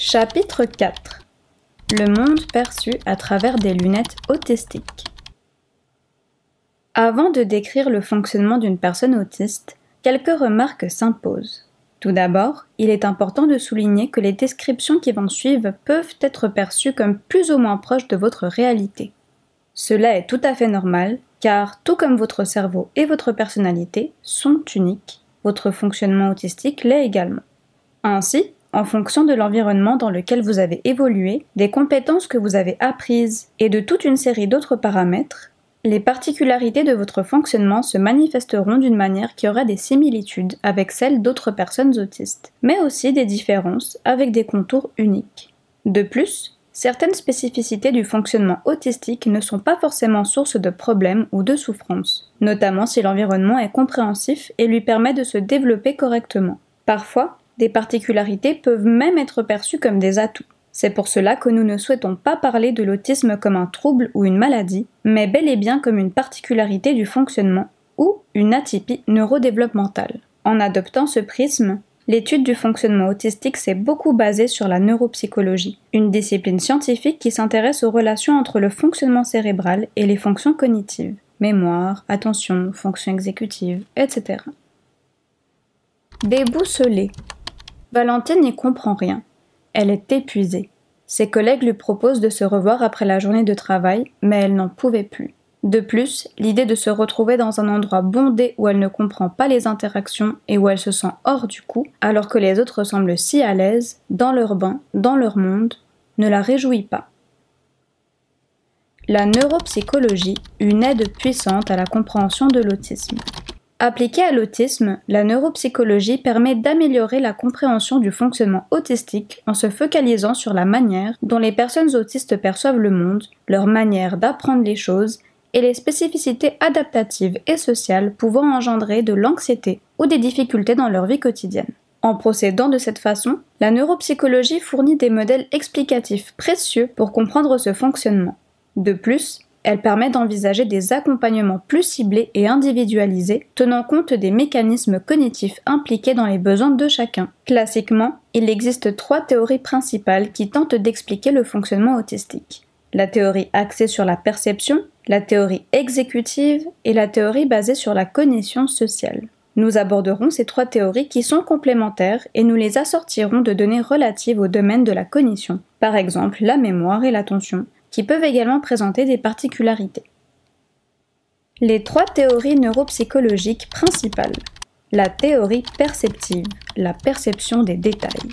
Chapitre 4 Le monde perçu à travers des lunettes autistiques. Avant de décrire le fonctionnement d'une personne autiste, quelques remarques s'imposent. Tout d'abord, il est important de souligner que les descriptions qui vont suivre peuvent être perçues comme plus ou moins proches de votre réalité. Cela est tout à fait normal, car tout comme votre cerveau et votre personnalité sont uniques, votre fonctionnement autistique l'est également. Ainsi, en fonction de l'environnement dans lequel vous avez évolué, des compétences que vous avez apprises et de toute une série d'autres paramètres, les particularités de votre fonctionnement se manifesteront d'une manière qui aura des similitudes avec celles d'autres personnes autistes, mais aussi des différences avec des contours uniques. De plus, certaines spécificités du fonctionnement autistique ne sont pas forcément source de problèmes ou de souffrances, notamment si l'environnement est compréhensif et lui permet de se développer correctement. Parfois, des particularités peuvent même être perçues comme des atouts. C'est pour cela que nous ne souhaitons pas parler de l'autisme comme un trouble ou une maladie, mais bel et bien comme une particularité du fonctionnement ou une atypie neurodéveloppementale. En adoptant ce prisme, l'étude du fonctionnement autistique s'est beaucoup basée sur la neuropsychologie, une discipline scientifique qui s'intéresse aux relations entre le fonctionnement cérébral et les fonctions cognitives, mémoire, attention, fonction exécutive, etc. Déboussolé. Valentine n'y comprend rien. Elle est épuisée. Ses collègues lui proposent de se revoir après la journée de travail, mais elle n'en pouvait plus. De plus, l'idée de se retrouver dans un endroit bondé où elle ne comprend pas les interactions et où elle se sent hors du coup, alors que les autres semblent si à l'aise, dans leur bain, dans leur monde, ne la réjouit pas. La neuropsychologie, une aide puissante à la compréhension de l'autisme. Appliquée à l'autisme, la neuropsychologie permet d'améliorer la compréhension du fonctionnement autistique en se focalisant sur la manière dont les personnes autistes perçoivent le monde, leur manière d'apprendre les choses et les spécificités adaptatives et sociales pouvant engendrer de l'anxiété ou des difficultés dans leur vie quotidienne. En procédant de cette façon, la neuropsychologie fournit des modèles explicatifs précieux pour comprendre ce fonctionnement. De plus, elle permet d'envisager des accompagnements plus ciblés et individualisés, tenant compte des mécanismes cognitifs impliqués dans les besoins de chacun. Classiquement, il existe trois théories principales qui tentent d'expliquer le fonctionnement autistique. La théorie axée sur la perception, la théorie exécutive et la théorie basée sur la cognition sociale. Nous aborderons ces trois théories qui sont complémentaires et nous les assortirons de données relatives au domaine de la cognition, par exemple la mémoire et l'attention, qui peuvent également présenter des particularités. Les trois théories neuropsychologiques principales. La théorie perceptive, la perception des détails.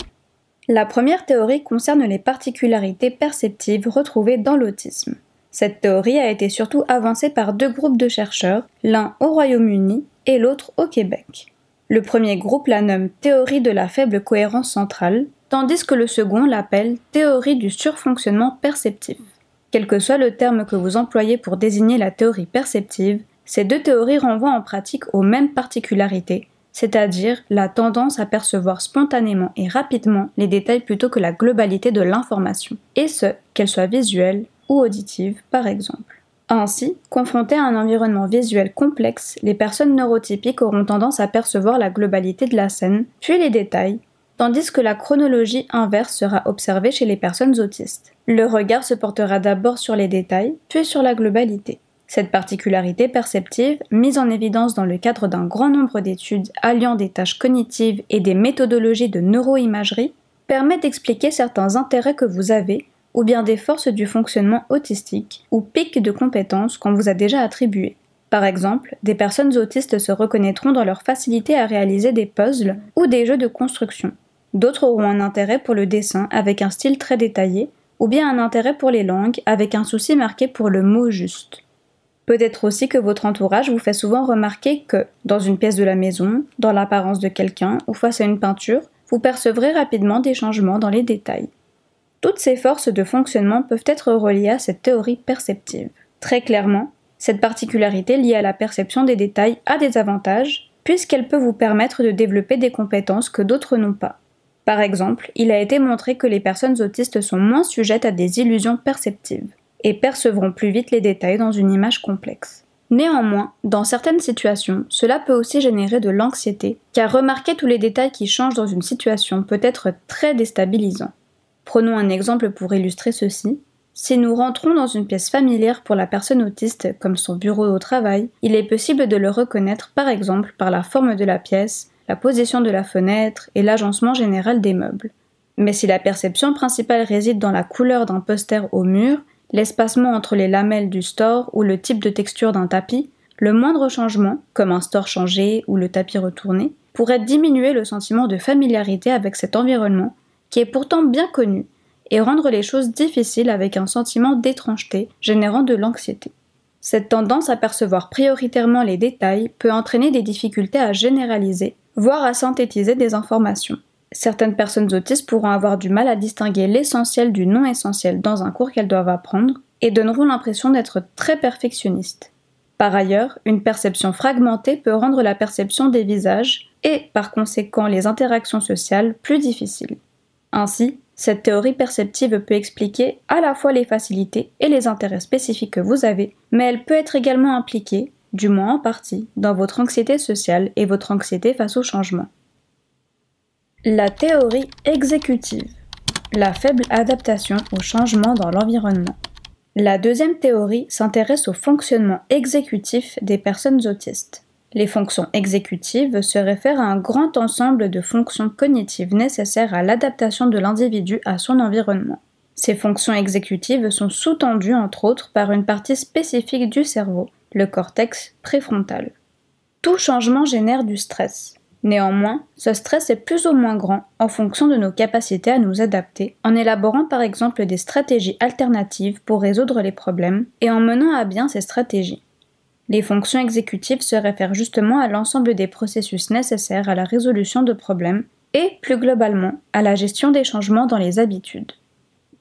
La première théorie concerne les particularités perceptives retrouvées dans l'autisme. Cette théorie a été surtout avancée par deux groupes de chercheurs, l'un au Royaume-Uni et l'autre au Québec. Le premier groupe la nomme théorie de la faible cohérence centrale, tandis que le second l'appelle théorie du surfonctionnement perceptif. Quel que soit le terme que vous employez pour désigner la théorie perceptive, ces deux théories renvoient en pratique aux mêmes particularités, c'est-à-dire la tendance à percevoir spontanément et rapidement les détails plutôt que la globalité de l'information, et ce, qu'elle soit visuelle ou auditive par exemple. Ainsi, confrontées à un environnement visuel complexe, les personnes neurotypiques auront tendance à percevoir la globalité de la scène, puis les détails, tandis que la chronologie inverse sera observée chez les personnes autistes. Le regard se portera d'abord sur les détails, puis sur la globalité. Cette particularité perceptive, mise en évidence dans le cadre d'un grand nombre d'études alliant des tâches cognitives et des méthodologies de neuroimagerie, permet d'expliquer certains intérêts que vous avez, ou bien des forces du fonctionnement autistique, ou pics de compétences qu'on vous a déjà attribués. Par exemple, des personnes autistes se reconnaîtront dans leur facilité à réaliser des puzzles ou des jeux de construction, D'autres auront un intérêt pour le dessin avec un style très détaillé, ou bien un intérêt pour les langues avec un souci marqué pour le mot juste. Peut-être aussi que votre entourage vous fait souvent remarquer que, dans une pièce de la maison, dans l'apparence de quelqu'un ou face à une peinture, vous percevrez rapidement des changements dans les détails. Toutes ces forces de fonctionnement peuvent être reliées à cette théorie perceptive. Très clairement, cette particularité liée à la perception des détails a des avantages, puisqu'elle peut vous permettre de développer des compétences que d'autres n'ont pas. Par exemple, il a été montré que les personnes autistes sont moins sujettes à des illusions perceptives et percevront plus vite les détails dans une image complexe. Néanmoins, dans certaines situations, cela peut aussi générer de l'anxiété, car remarquer tous les détails qui changent dans une situation peut être très déstabilisant. Prenons un exemple pour illustrer ceci. Si nous rentrons dans une pièce familière pour la personne autiste, comme son bureau au travail, il est possible de le reconnaître par exemple par la forme de la pièce, la position de la fenêtre et l'agencement général des meubles. Mais si la perception principale réside dans la couleur d'un poster au mur, l'espacement entre les lamelles du store ou le type de texture d'un tapis, le moindre changement, comme un store changé ou le tapis retourné, pourrait diminuer le sentiment de familiarité avec cet environnement, qui est pourtant bien connu et rendre les choses difficiles avec un sentiment d'étrangeté générant de l'anxiété. Cette tendance à percevoir prioritairement les détails peut entraîner des difficultés à généraliser, voire à synthétiser des informations. Certaines personnes autistes pourront avoir du mal à distinguer l'essentiel du non essentiel dans un cours qu'elles doivent apprendre et donneront l'impression d'être très perfectionnistes. Par ailleurs, une perception fragmentée peut rendre la perception des visages et, par conséquent, les interactions sociales plus difficiles. Ainsi, cette théorie perceptive peut expliquer à la fois les facilités et les intérêts spécifiques que vous avez, mais elle peut être également impliquée, du moins en partie, dans votre anxiété sociale et votre anxiété face au changement. La théorie exécutive. La faible adaptation au changement dans l'environnement. La deuxième théorie s'intéresse au fonctionnement exécutif des personnes autistes. Les fonctions exécutives se réfèrent à un grand ensemble de fonctions cognitives nécessaires à l'adaptation de l'individu à son environnement. Ces fonctions exécutives sont sous-tendues entre autres par une partie spécifique du cerveau, le cortex préfrontal. Tout changement génère du stress. Néanmoins, ce stress est plus ou moins grand en fonction de nos capacités à nous adapter, en élaborant par exemple des stratégies alternatives pour résoudre les problèmes et en menant à bien ces stratégies. Les fonctions exécutives se réfèrent justement à l'ensemble des processus nécessaires à la résolution de problèmes et, plus globalement, à la gestion des changements dans les habitudes.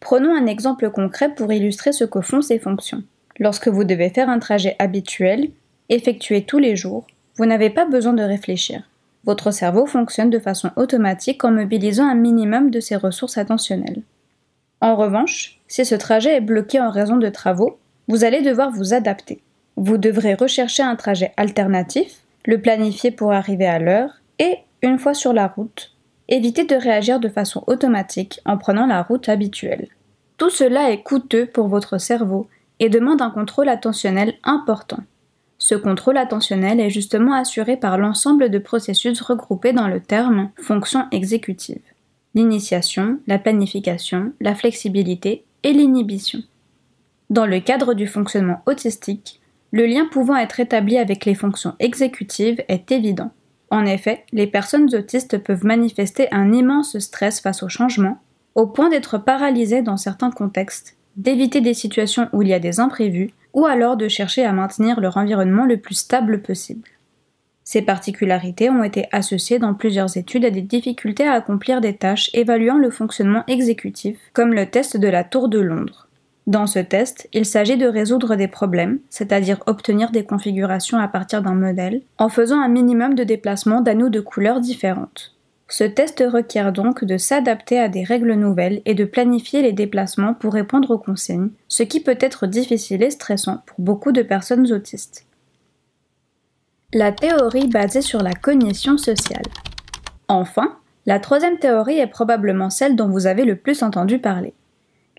Prenons un exemple concret pour illustrer ce que font ces fonctions. Lorsque vous devez faire un trajet habituel, effectué tous les jours, vous n'avez pas besoin de réfléchir. Votre cerveau fonctionne de façon automatique en mobilisant un minimum de ses ressources attentionnelles. En revanche, si ce trajet est bloqué en raison de travaux, vous allez devoir vous adapter. Vous devrez rechercher un trajet alternatif, le planifier pour arriver à l'heure et, une fois sur la route, éviter de réagir de façon automatique en prenant la route habituelle. Tout cela est coûteux pour votre cerveau et demande un contrôle attentionnel important. Ce contrôle attentionnel est justement assuré par l'ensemble de processus regroupés dans le terme fonction exécutive. L'initiation, la planification, la flexibilité et l'inhibition. Dans le cadre du fonctionnement autistique, le lien pouvant être établi avec les fonctions exécutives est évident. En effet, les personnes autistes peuvent manifester un immense stress face au changement, au point d'être paralysées dans certains contextes, d'éviter des situations où il y a des imprévus, ou alors de chercher à maintenir leur environnement le plus stable possible. Ces particularités ont été associées dans plusieurs études à des difficultés à accomplir des tâches évaluant le fonctionnement exécutif, comme le test de la Tour de Londres. Dans ce test, il s'agit de résoudre des problèmes, c'est-à-dire obtenir des configurations à partir d'un modèle, en faisant un minimum de déplacements d'anneaux de couleurs différentes. Ce test requiert donc de s'adapter à des règles nouvelles et de planifier les déplacements pour répondre aux consignes, ce qui peut être difficile et stressant pour beaucoup de personnes autistes. La théorie basée sur la cognition sociale. Enfin, la troisième théorie est probablement celle dont vous avez le plus entendu parler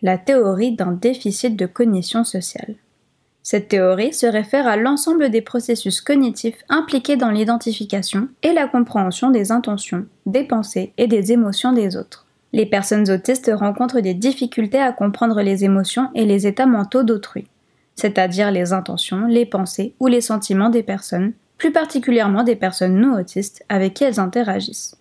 la théorie d'un déficit de cognition sociale. Cette théorie se réfère à l'ensemble des processus cognitifs impliqués dans l'identification et la compréhension des intentions, des pensées et des émotions des autres. Les personnes autistes rencontrent des difficultés à comprendre les émotions et les états mentaux d'autrui, c'est-à-dire les intentions, les pensées ou les sentiments des personnes, plus particulièrement des personnes non autistes avec qui elles interagissent.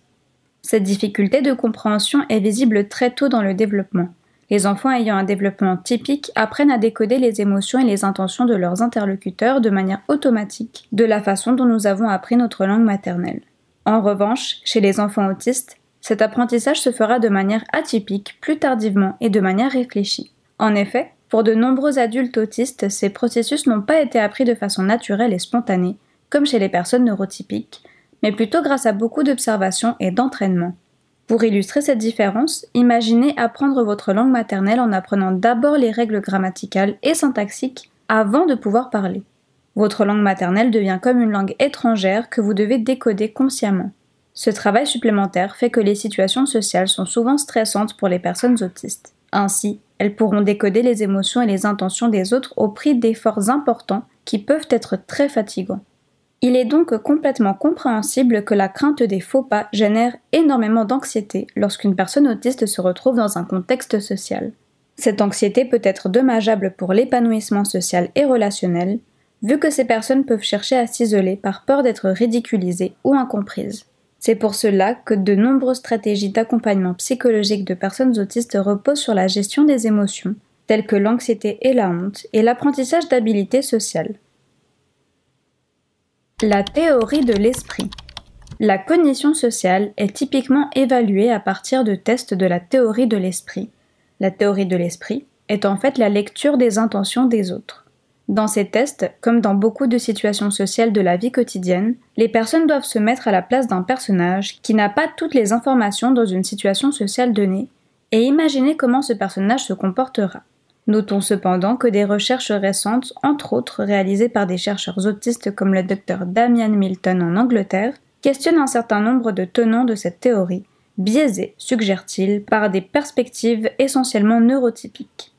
Cette difficulté de compréhension est visible très tôt dans le développement, les enfants ayant un développement typique apprennent à décoder les émotions et les intentions de leurs interlocuteurs de manière automatique, de la façon dont nous avons appris notre langue maternelle. En revanche, chez les enfants autistes, cet apprentissage se fera de manière atypique, plus tardivement et de manière réfléchie. En effet, pour de nombreux adultes autistes, ces processus n'ont pas été appris de façon naturelle et spontanée, comme chez les personnes neurotypiques, mais plutôt grâce à beaucoup d'observations et d'entraînement. Pour illustrer cette différence, imaginez apprendre votre langue maternelle en apprenant d'abord les règles grammaticales et syntaxiques avant de pouvoir parler. Votre langue maternelle devient comme une langue étrangère que vous devez décoder consciemment. Ce travail supplémentaire fait que les situations sociales sont souvent stressantes pour les personnes autistes. Ainsi, elles pourront décoder les émotions et les intentions des autres au prix d'efforts importants qui peuvent être très fatigants. Il est donc complètement compréhensible que la crainte des faux pas génère énormément d'anxiété lorsqu'une personne autiste se retrouve dans un contexte social. Cette anxiété peut être dommageable pour l'épanouissement social et relationnel, vu que ces personnes peuvent chercher à s'isoler par peur d'être ridiculisées ou incomprises. C'est pour cela que de nombreuses stratégies d'accompagnement psychologique de personnes autistes reposent sur la gestion des émotions, telles que l'anxiété et la honte, et l'apprentissage d'habilités sociales. La théorie de l'esprit. La cognition sociale est typiquement évaluée à partir de tests de la théorie de l'esprit. La théorie de l'esprit est en fait la lecture des intentions des autres. Dans ces tests, comme dans beaucoup de situations sociales de la vie quotidienne, les personnes doivent se mettre à la place d'un personnage qui n'a pas toutes les informations dans une situation sociale donnée et imaginer comment ce personnage se comportera. Notons cependant que des recherches récentes, entre autres réalisées par des chercheurs autistes comme le docteur Damian Milton en Angleterre, questionnent un certain nombre de tenants de cette théorie, biaisés, suggère-t-il, par des perspectives essentiellement neurotypiques.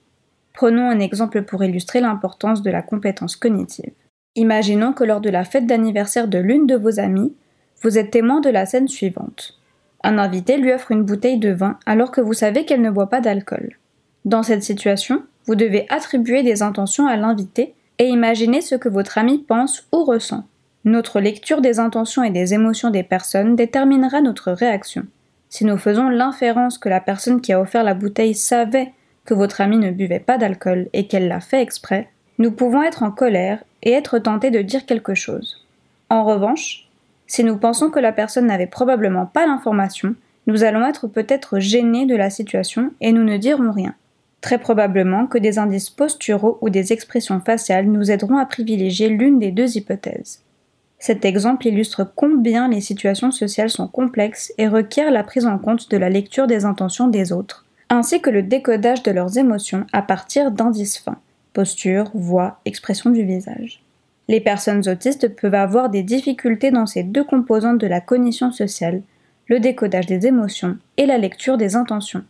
Prenons un exemple pour illustrer l'importance de la compétence cognitive. Imaginons que lors de la fête d'anniversaire de l'une de vos amies, vous êtes témoin de la scène suivante. Un invité lui offre une bouteille de vin alors que vous savez qu'elle ne boit pas d'alcool. Dans cette situation, vous devez attribuer des intentions à l'invité et imaginer ce que votre ami pense ou ressent. Notre lecture des intentions et des émotions des personnes déterminera notre réaction. Si nous faisons l'inférence que la personne qui a offert la bouteille savait que votre ami ne buvait pas d'alcool et qu'elle l'a fait exprès, nous pouvons être en colère et être tentés de dire quelque chose. En revanche, si nous pensons que la personne n'avait probablement pas l'information, nous allons être peut-être gênés de la situation et nous ne dirons rien. Très probablement que des indices posturaux ou des expressions faciales nous aideront à privilégier l'une des deux hypothèses. Cet exemple illustre combien les situations sociales sont complexes et requièrent la prise en compte de la lecture des intentions des autres, ainsi que le décodage de leurs émotions à partir d'indices fins, posture, voix, expression du visage. Les personnes autistes peuvent avoir des difficultés dans ces deux composantes de la cognition sociale, le décodage des émotions et la lecture des intentions.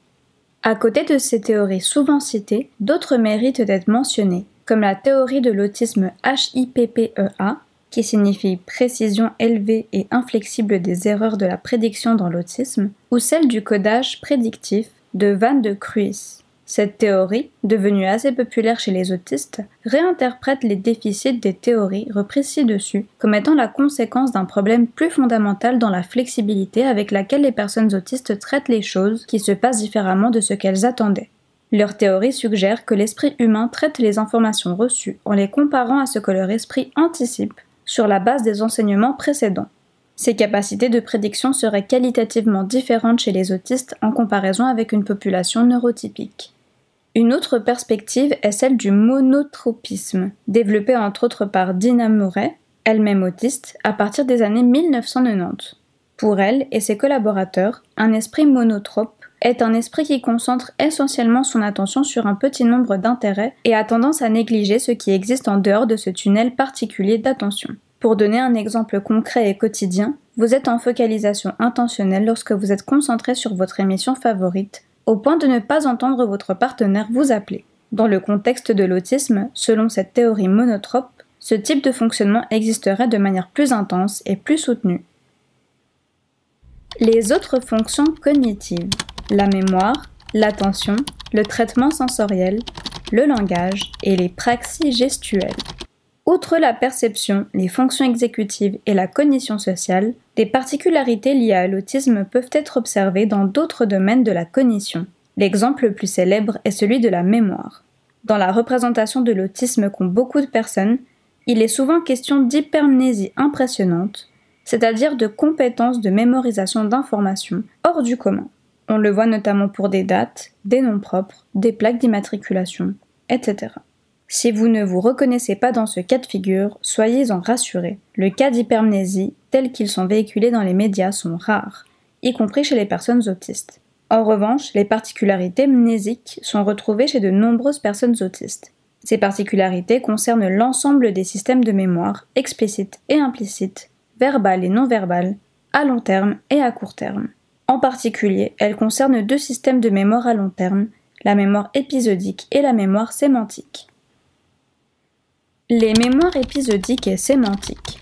À côté de ces théories souvent citées, d'autres méritent d'être mentionnées, comme la théorie de l'autisme HIPPEA, qui signifie précision élevée et inflexible des erreurs de la prédiction dans l'autisme, ou celle du codage prédictif de Van de Kruis. Cette théorie, devenue assez populaire chez les autistes, réinterprète les déficits des théories reprises ci-dessus comme étant la conséquence d'un problème plus fondamental dans la flexibilité avec laquelle les personnes autistes traitent les choses qui se passent différemment de ce qu'elles attendaient. Leur théorie suggère que l'esprit humain traite les informations reçues en les comparant à ce que leur esprit anticipe sur la base des enseignements précédents. Ces capacités de prédiction seraient qualitativement différentes chez les autistes en comparaison avec une population neurotypique. Une autre perspective est celle du monotropisme, développée entre autres par Dina Murray, elle-même autiste, à partir des années 1990. Pour elle et ses collaborateurs, un esprit monotrope est un esprit qui concentre essentiellement son attention sur un petit nombre d'intérêts et a tendance à négliger ce qui existe en dehors de ce tunnel particulier d'attention. Pour donner un exemple concret et quotidien, vous êtes en focalisation intentionnelle lorsque vous êtes concentré sur votre émission favorite au point de ne pas entendre votre partenaire vous appeler. Dans le contexte de l'autisme, selon cette théorie monotrope, ce type de fonctionnement existerait de manière plus intense et plus soutenue. Les autres fonctions cognitives, la mémoire, l'attention, le traitement sensoriel, le langage et les praxis gestuelles. Outre la perception, les fonctions exécutives et la cognition sociale, des particularités liées à l'autisme peuvent être observées dans d'autres domaines de la cognition. L'exemple le plus célèbre est celui de la mémoire. Dans la représentation de l'autisme qu'ont beaucoup de personnes, il est souvent question d'hypermnésie impressionnante, c'est-à-dire de compétences de mémorisation d'informations hors du commun. On le voit notamment pour des dates, des noms propres, des plaques d'immatriculation, etc. Si vous ne vous reconnaissez pas dans ce cas de figure, soyez-en rassurés. Le cas d'hypermnésie, tels qu'ils sont véhiculés dans les médias, sont rares, y compris chez les personnes autistes. En revanche, les particularités mnésiques sont retrouvées chez de nombreuses personnes autistes. Ces particularités concernent l'ensemble des systèmes de mémoire, explicites et implicites, verbales et non verbales, à long terme et à court terme. En particulier, elles concernent deux systèmes de mémoire à long terme, la mémoire épisodique et la mémoire sémantique. Les mémoires épisodiques et sémantiques.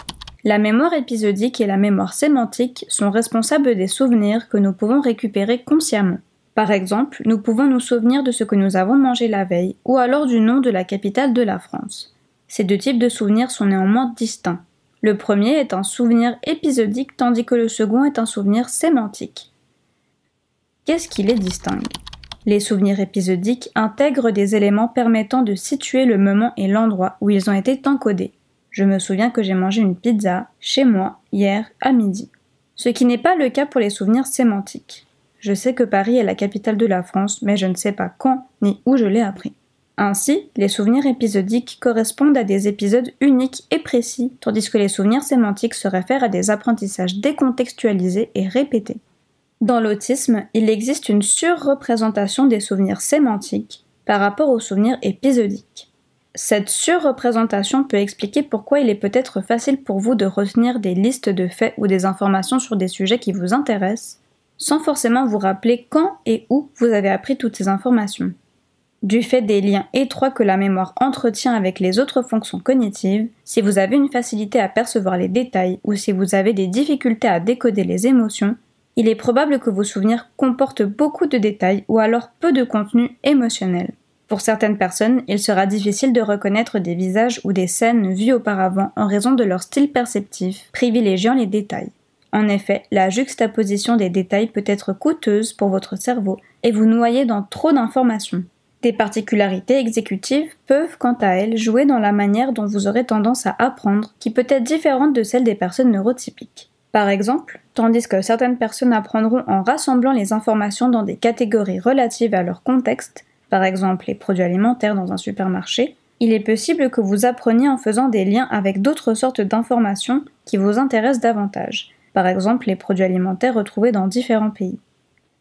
La mémoire épisodique et la mémoire sémantique sont responsables des souvenirs que nous pouvons récupérer consciemment. Par exemple, nous pouvons nous souvenir de ce que nous avons mangé la veille ou alors du nom de la capitale de la France. Ces deux types de souvenirs sont néanmoins distincts. Le premier est un souvenir épisodique tandis que le second est un souvenir sémantique. Qu'est-ce qui les distingue? Les souvenirs épisodiques intègrent des éléments permettant de situer le moment et l'endroit où ils ont été encodés. Je me souviens que j'ai mangé une pizza chez moi hier à midi. Ce qui n'est pas le cas pour les souvenirs sémantiques. Je sais que Paris est la capitale de la France, mais je ne sais pas quand ni où je l'ai appris. Ainsi, les souvenirs épisodiques correspondent à des épisodes uniques et précis, tandis que les souvenirs sémantiques se réfèrent à des apprentissages décontextualisés et répétés. Dans l'autisme, il existe une surreprésentation des souvenirs sémantiques par rapport aux souvenirs épisodiques. Cette surreprésentation peut expliquer pourquoi il est peut-être facile pour vous de retenir des listes de faits ou des informations sur des sujets qui vous intéressent, sans forcément vous rappeler quand et où vous avez appris toutes ces informations. Du fait des liens étroits que la mémoire entretient avec les autres fonctions cognitives, si vous avez une facilité à percevoir les détails ou si vous avez des difficultés à décoder les émotions, il est probable que vos souvenirs comportent beaucoup de détails ou alors peu de contenu émotionnel. Pour certaines personnes, il sera difficile de reconnaître des visages ou des scènes vues auparavant en raison de leur style perceptif, privilégiant les détails. En effet, la juxtaposition des détails peut être coûteuse pour votre cerveau et vous noyer dans trop d'informations. Des particularités exécutives peuvent, quant à elles, jouer dans la manière dont vous aurez tendance à apprendre, qui peut être différente de celle des personnes neurotypiques. Par exemple, tandis que certaines personnes apprendront en rassemblant les informations dans des catégories relatives à leur contexte, par exemple les produits alimentaires dans un supermarché, il est possible que vous appreniez en faisant des liens avec d'autres sortes d'informations qui vous intéressent davantage, par exemple les produits alimentaires retrouvés dans différents pays.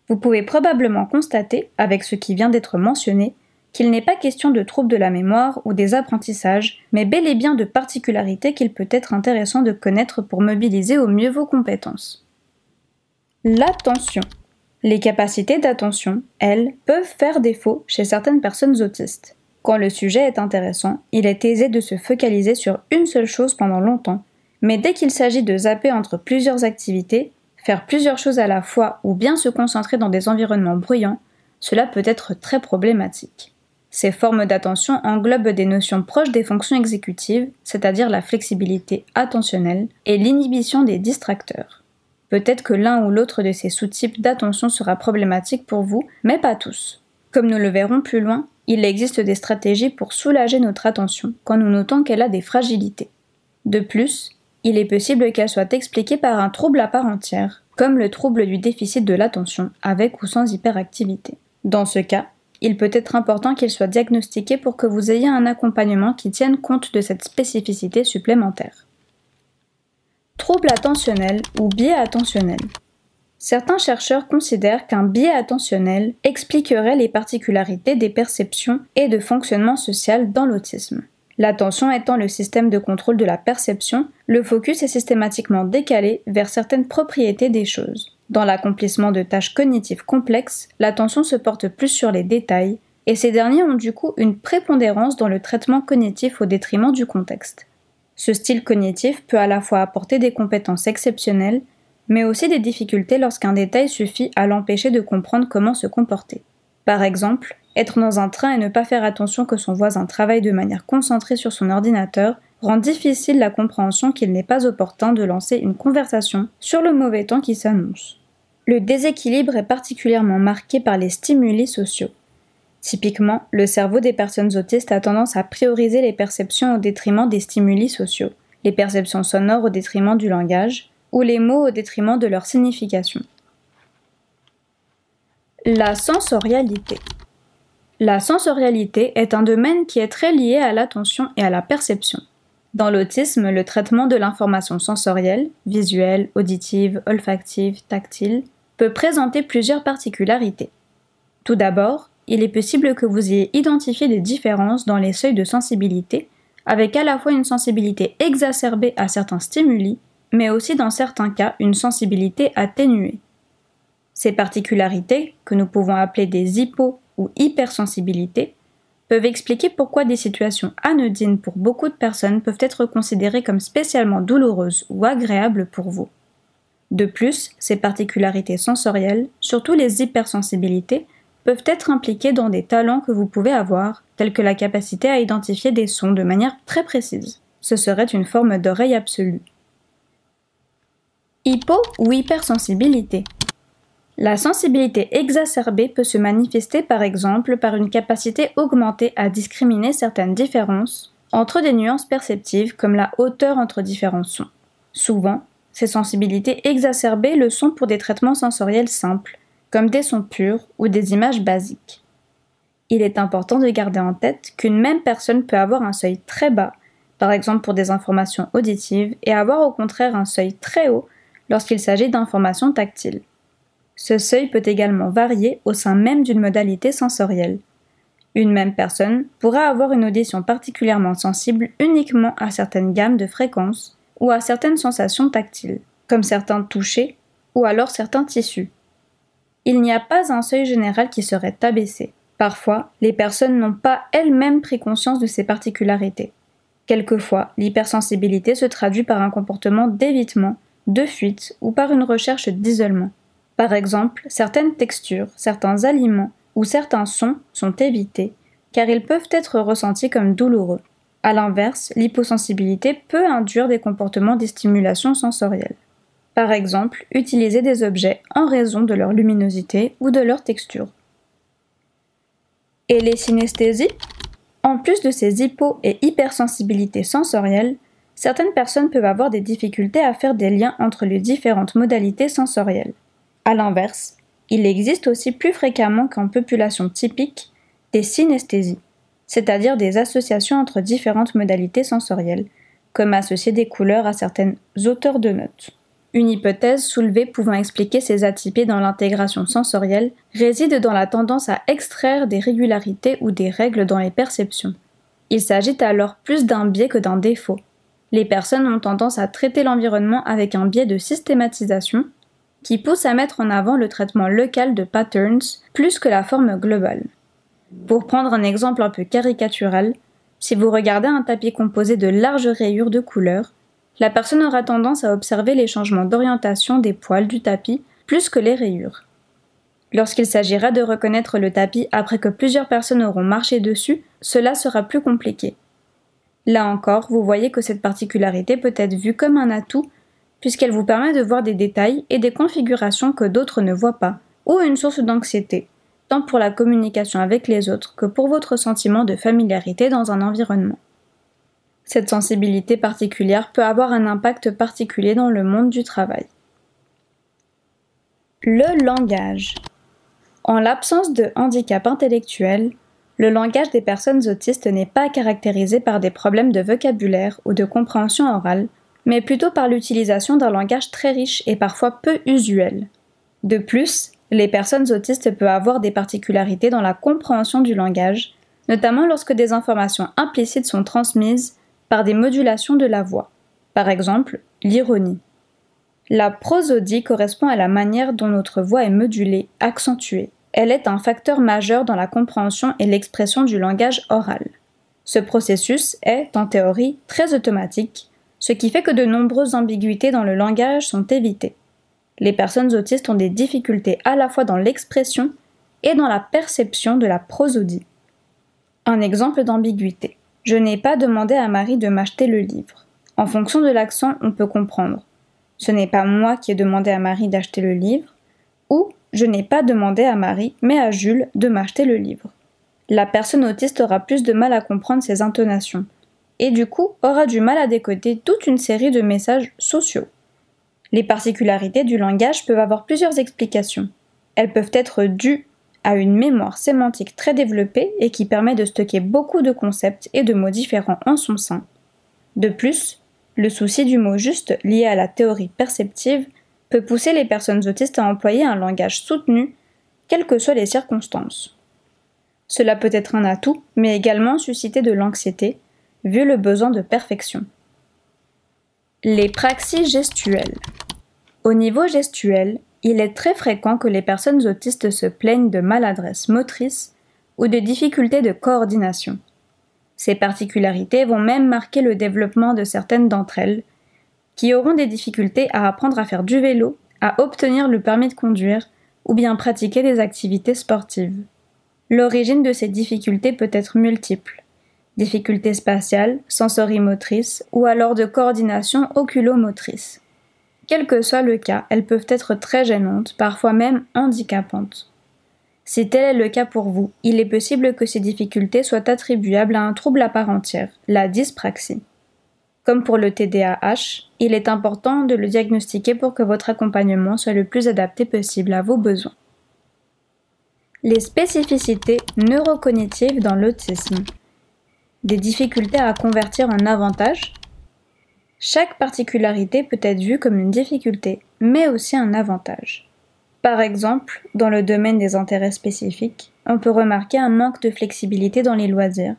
Vous pouvez probablement constater, avec ce qui vient d'être mentionné, qu'il n'est pas question de troubles de la mémoire ou des apprentissages, mais bel et bien de particularités qu'il peut être intéressant de connaître pour mobiliser au mieux vos compétences. L'attention. Les capacités d'attention, elles, peuvent faire défaut chez certaines personnes autistes. Quand le sujet est intéressant, il est aisé de se focaliser sur une seule chose pendant longtemps, mais dès qu'il s'agit de zapper entre plusieurs activités, faire plusieurs choses à la fois ou bien se concentrer dans des environnements bruyants, cela peut être très problématique. Ces formes d'attention englobent des notions proches des fonctions exécutives, c'est-à-dire la flexibilité attentionnelle et l'inhibition des distracteurs. Peut-être que l'un ou l'autre de ces sous-types d'attention sera problématique pour vous, mais pas tous. Comme nous le verrons plus loin, il existe des stratégies pour soulager notre attention quand nous notons qu'elle a des fragilités. De plus, il est possible qu'elle soit expliquée par un trouble à part entière, comme le trouble du déficit de l'attention, avec ou sans hyperactivité. Dans ce cas, il peut être important qu'il soit diagnostiqué pour que vous ayez un accompagnement qui tienne compte de cette spécificité supplémentaire. Trouble attentionnel ou biais attentionnel. Certains chercheurs considèrent qu'un biais attentionnel expliquerait les particularités des perceptions et de fonctionnement social dans l'autisme. L'attention étant le système de contrôle de la perception, le focus est systématiquement décalé vers certaines propriétés des choses. Dans l'accomplissement de tâches cognitives complexes, l'attention se porte plus sur les détails, et ces derniers ont du coup une prépondérance dans le traitement cognitif au détriment du contexte. Ce style cognitif peut à la fois apporter des compétences exceptionnelles, mais aussi des difficultés lorsqu'un détail suffit à l'empêcher de comprendre comment se comporter. Par exemple, être dans un train et ne pas faire attention que son voisin travaille de manière concentrée sur son ordinateur rend difficile la compréhension qu'il n'est pas opportun de lancer une conversation sur le mauvais temps qui s'annonce. Le déséquilibre est particulièrement marqué par les stimuli sociaux. Typiquement, le cerveau des personnes autistes a tendance à prioriser les perceptions au détriment des stimuli sociaux, les perceptions sonores au détriment du langage, ou les mots au détriment de leur signification. La sensorialité. La sensorialité est un domaine qui est très lié à l'attention et à la perception. Dans l'autisme, le traitement de l'information sensorielle, visuelle, auditive, olfactive, tactile, peut présenter plusieurs particularités. Tout d'abord, il est possible que vous ayez identifié des différences dans les seuils de sensibilité, avec à la fois une sensibilité exacerbée à certains stimuli, mais aussi dans certains cas une sensibilité atténuée. Ces particularités, que nous pouvons appeler des hypo ou hypersensibilités, peuvent expliquer pourquoi des situations anodines pour beaucoup de personnes peuvent être considérées comme spécialement douloureuses ou agréables pour vous. De plus, ces particularités sensorielles, surtout les hypersensibilités, peuvent être impliquées dans des talents que vous pouvez avoir, tels que la capacité à identifier des sons de manière très précise. Ce serait une forme d'oreille absolue. Hypo ou hypersensibilité. La sensibilité exacerbée peut se manifester par exemple par une capacité augmentée à discriminer certaines différences entre des nuances perceptives comme la hauteur entre différents sons. Souvent, ces sensibilités exacerbées le sont pour des traitements sensoriels simples, comme des sons purs ou des images basiques. Il est important de garder en tête qu'une même personne peut avoir un seuil très bas, par exemple pour des informations auditives, et avoir au contraire un seuil très haut lorsqu'il s'agit d'informations tactiles. Ce seuil peut également varier au sein même d'une modalité sensorielle. Une même personne pourra avoir une audition particulièrement sensible uniquement à certaines gammes de fréquences ou à certaines sensations tactiles, comme certains touchés ou alors certains tissus il n'y a pas un seuil général qui serait abaissé. Parfois, les personnes n'ont pas elles-mêmes pris conscience de ces particularités. Quelquefois, l'hypersensibilité se traduit par un comportement d'évitement, de fuite ou par une recherche d'isolement. Par exemple, certaines textures, certains aliments ou certains sons sont évités car ils peuvent être ressentis comme douloureux. A l'inverse, l'hyposensibilité peut induire des comportements de stimulation sensorielle. Par exemple, utiliser des objets en raison de leur luminosité ou de leur texture. Et les synesthésies? En plus de ces hypo- et hypersensibilités sensorielles, certaines personnes peuvent avoir des difficultés à faire des liens entre les différentes modalités sensorielles. A l'inverse, il existe aussi plus fréquemment qu'en population typique des synesthésies, c'est-à-dire des associations entre différentes modalités sensorielles, comme associer des couleurs à certaines hauteurs de notes. Une hypothèse soulevée pouvant expliquer ces atypies dans l'intégration sensorielle réside dans la tendance à extraire des régularités ou des règles dans les perceptions. Il s'agit alors plus d'un biais que d'un défaut. Les personnes ont tendance à traiter l'environnement avec un biais de systématisation qui pousse à mettre en avant le traitement local de patterns plus que la forme globale. Pour prendre un exemple un peu caricatural, si vous regardez un tapis composé de larges rayures de couleurs, la personne aura tendance à observer les changements d'orientation des poils du tapis plus que les rayures. Lorsqu'il s'agira de reconnaître le tapis après que plusieurs personnes auront marché dessus, cela sera plus compliqué. Là encore, vous voyez que cette particularité peut être vue comme un atout, puisqu'elle vous permet de voir des détails et des configurations que d'autres ne voient pas, ou une source d'anxiété, tant pour la communication avec les autres que pour votre sentiment de familiarité dans un environnement. Cette sensibilité particulière peut avoir un impact particulier dans le monde du travail. Le langage. En l'absence de handicap intellectuel, le langage des personnes autistes n'est pas caractérisé par des problèmes de vocabulaire ou de compréhension orale, mais plutôt par l'utilisation d'un langage très riche et parfois peu usuel. De plus, les personnes autistes peuvent avoir des particularités dans la compréhension du langage, notamment lorsque des informations implicites sont transmises par des modulations de la voix, par exemple l'ironie. La prosodie correspond à la manière dont notre voix est modulée, accentuée. Elle est un facteur majeur dans la compréhension et l'expression du langage oral. Ce processus est, en théorie, très automatique, ce qui fait que de nombreuses ambiguïtés dans le langage sont évitées. Les personnes autistes ont des difficultés à la fois dans l'expression et dans la perception de la prosodie. Un exemple d'ambiguïté. Je n'ai pas demandé à Marie de m'acheter le livre. En fonction de l'accent, on peut comprendre. Ce n'est pas moi qui ai demandé à Marie d'acheter le livre, ou je n'ai pas demandé à Marie, mais à Jules de m'acheter le livre. La personne autiste aura plus de mal à comprendre ces intonations, et du coup aura du mal à décoder toute une série de messages sociaux. Les particularités du langage peuvent avoir plusieurs explications. Elles peuvent être dues a une mémoire sémantique très développée et qui permet de stocker beaucoup de concepts et de mots différents en son sein. De plus, le souci du mot juste lié à la théorie perceptive peut pousser les personnes autistes à employer un langage soutenu, quelles que soient les circonstances. Cela peut être un atout, mais également susciter de l'anxiété, vu le besoin de perfection. Les praxis gestuelles. Au niveau gestuel, il est très fréquent que les personnes autistes se plaignent de maladresse motrice ou de difficultés de coordination. Ces particularités vont même marquer le développement de certaines d'entre elles, qui auront des difficultés à apprendre à faire du vélo, à obtenir le permis de conduire ou bien pratiquer des activités sportives. L'origine de ces difficultés peut être multiple. Difficultés spatiales, sensorimotrices ou alors de coordination oculomotrice. Quel que soit le cas, elles peuvent être très gênantes, parfois même handicapantes. Si tel est le cas pour vous, il est possible que ces difficultés soient attribuables à un trouble à part entière, la dyspraxie. Comme pour le TDAH, il est important de le diagnostiquer pour que votre accompagnement soit le plus adapté possible à vos besoins. Les spécificités neurocognitives dans l'autisme. Des difficultés à convertir en avantage chaque particularité peut être vue comme une difficulté, mais aussi un avantage. Par exemple, dans le domaine des intérêts spécifiques, on peut remarquer un manque de flexibilité dans les loisirs.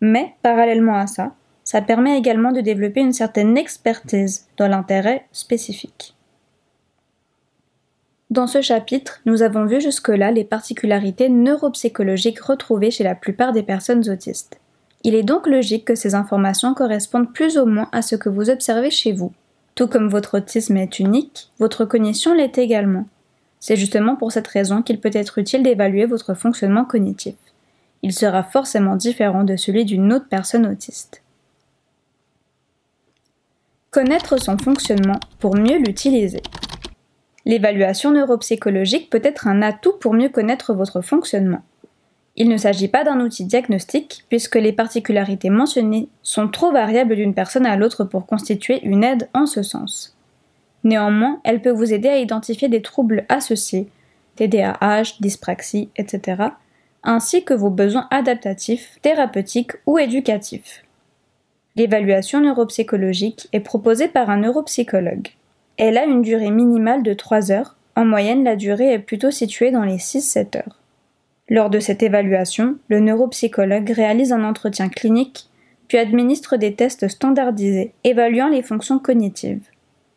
Mais, parallèlement à ça, ça permet également de développer une certaine expertise dans l'intérêt spécifique. Dans ce chapitre, nous avons vu jusque-là les particularités neuropsychologiques retrouvées chez la plupart des personnes autistes. Il est donc logique que ces informations correspondent plus ou moins à ce que vous observez chez vous. Tout comme votre autisme est unique, votre cognition l'est également. C'est justement pour cette raison qu'il peut être utile d'évaluer votre fonctionnement cognitif. Il sera forcément différent de celui d'une autre personne autiste. Connaître son fonctionnement pour mieux l'utiliser. L'évaluation neuropsychologique peut être un atout pour mieux connaître votre fonctionnement. Il ne s'agit pas d'un outil diagnostique puisque les particularités mentionnées sont trop variables d'une personne à l'autre pour constituer une aide en ce sens. Néanmoins, elle peut vous aider à identifier des troubles associés, TDAH, dyspraxie, etc., ainsi que vos besoins adaptatifs, thérapeutiques ou éducatifs. L'évaluation neuropsychologique est proposée par un neuropsychologue. Elle a une durée minimale de 3 heures, en moyenne la durée est plutôt située dans les 6-7 heures. Lors de cette évaluation, le neuropsychologue réalise un entretien clinique, puis administre des tests standardisés, évaluant les fonctions cognitives.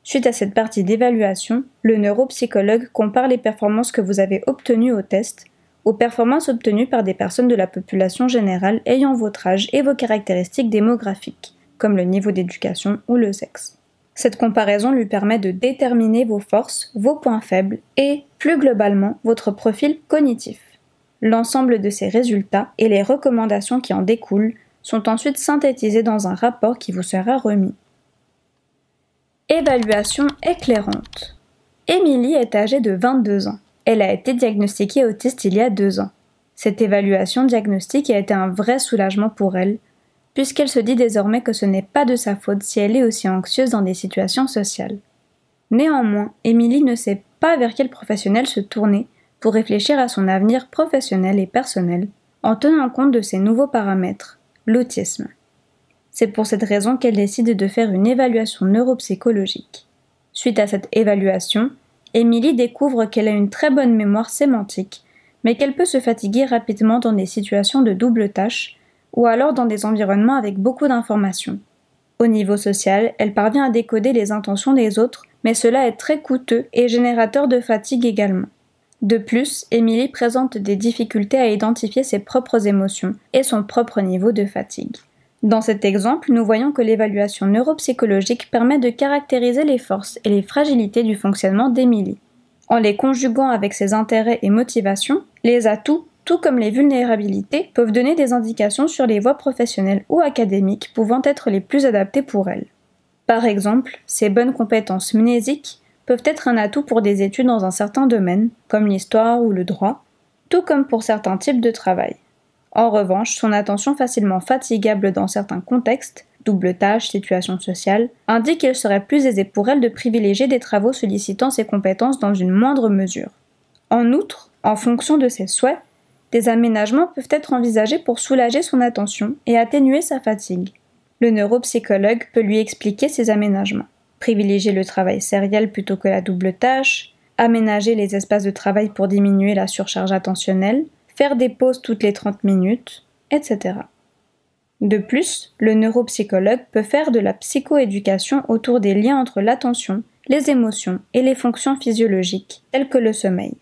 Suite à cette partie d'évaluation, le neuropsychologue compare les performances que vous avez obtenues au test aux performances obtenues par des personnes de la population générale ayant votre âge et vos caractéristiques démographiques, comme le niveau d'éducation ou le sexe. Cette comparaison lui permet de déterminer vos forces, vos points faibles et, plus globalement, votre profil cognitif. L'ensemble de ces résultats et les recommandations qui en découlent sont ensuite synthétisés dans un rapport qui vous sera remis. Évaluation éclairante. Émilie est âgée de 22 ans. Elle a été diagnostiquée autiste il y a deux ans. Cette évaluation diagnostique a été un vrai soulagement pour elle, puisqu'elle se dit désormais que ce n'est pas de sa faute si elle est aussi anxieuse dans des situations sociales. Néanmoins, Émilie ne sait pas vers quel professionnel se tourner pour réfléchir à son avenir professionnel et personnel en tenant compte de ces nouveaux paramètres, l'autisme. C'est pour cette raison qu'elle décide de faire une évaluation neuropsychologique. Suite à cette évaluation, Émilie découvre qu'elle a une très bonne mémoire sémantique, mais qu'elle peut se fatiguer rapidement dans des situations de double tâche ou alors dans des environnements avec beaucoup d'informations. Au niveau social, elle parvient à décoder les intentions des autres, mais cela est très coûteux et générateur de fatigue également. De plus, Émilie présente des difficultés à identifier ses propres émotions et son propre niveau de fatigue. Dans cet exemple, nous voyons que l'évaluation neuropsychologique permet de caractériser les forces et les fragilités du fonctionnement d'Émilie. En les conjuguant avec ses intérêts et motivations, les atouts, tout comme les vulnérabilités, peuvent donner des indications sur les voies professionnelles ou académiques pouvant être les plus adaptées pour elle. Par exemple, ses bonnes compétences mnésiques peuvent être un atout pour des études dans un certain domaine, comme l'histoire ou le droit, tout comme pour certains types de travail. En revanche, son attention facilement fatigable dans certains contextes, double tâche, situation sociale, indique qu'il serait plus aisé pour elle de privilégier des travaux sollicitant ses compétences dans une moindre mesure. En outre, en fonction de ses souhaits, des aménagements peuvent être envisagés pour soulager son attention et atténuer sa fatigue. Le neuropsychologue peut lui expliquer ces aménagements privilégier le travail sériel plutôt que la double tâche, aménager les espaces de travail pour diminuer la surcharge attentionnelle, faire des pauses toutes les 30 minutes, etc. De plus, le neuropsychologue peut faire de la psychoéducation autour des liens entre l'attention, les émotions et les fonctions physiologiques, telles que le sommeil.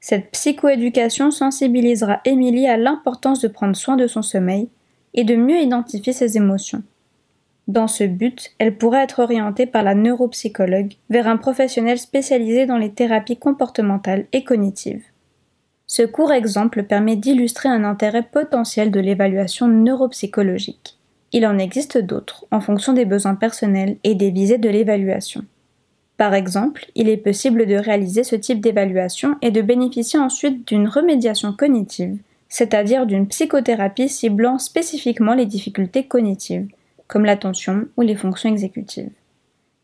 Cette psychoéducation sensibilisera Émilie à l'importance de prendre soin de son sommeil et de mieux identifier ses émotions. Dans ce but, elle pourrait être orientée par la neuropsychologue vers un professionnel spécialisé dans les thérapies comportementales et cognitives. Ce court exemple permet d'illustrer un intérêt potentiel de l'évaluation neuropsychologique. Il en existe d'autres, en fonction des besoins personnels et des visées de l'évaluation. Par exemple, il est possible de réaliser ce type d'évaluation et de bénéficier ensuite d'une remédiation cognitive, c'est-à-dire d'une psychothérapie ciblant spécifiquement les difficultés cognitives, comme l'attention ou les fonctions exécutives.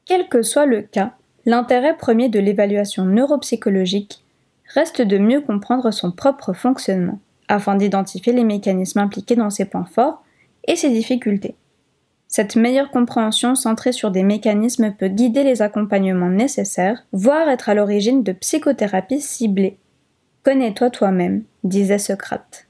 Quel que soit le cas, l'intérêt premier de l'évaluation neuropsychologique reste de mieux comprendre son propre fonctionnement, afin d'identifier les mécanismes impliqués dans ses points forts et ses difficultés. Cette meilleure compréhension centrée sur des mécanismes peut guider les accompagnements nécessaires, voire être à l'origine de psychothérapies ciblées. Connais-toi toi-même, disait Socrate.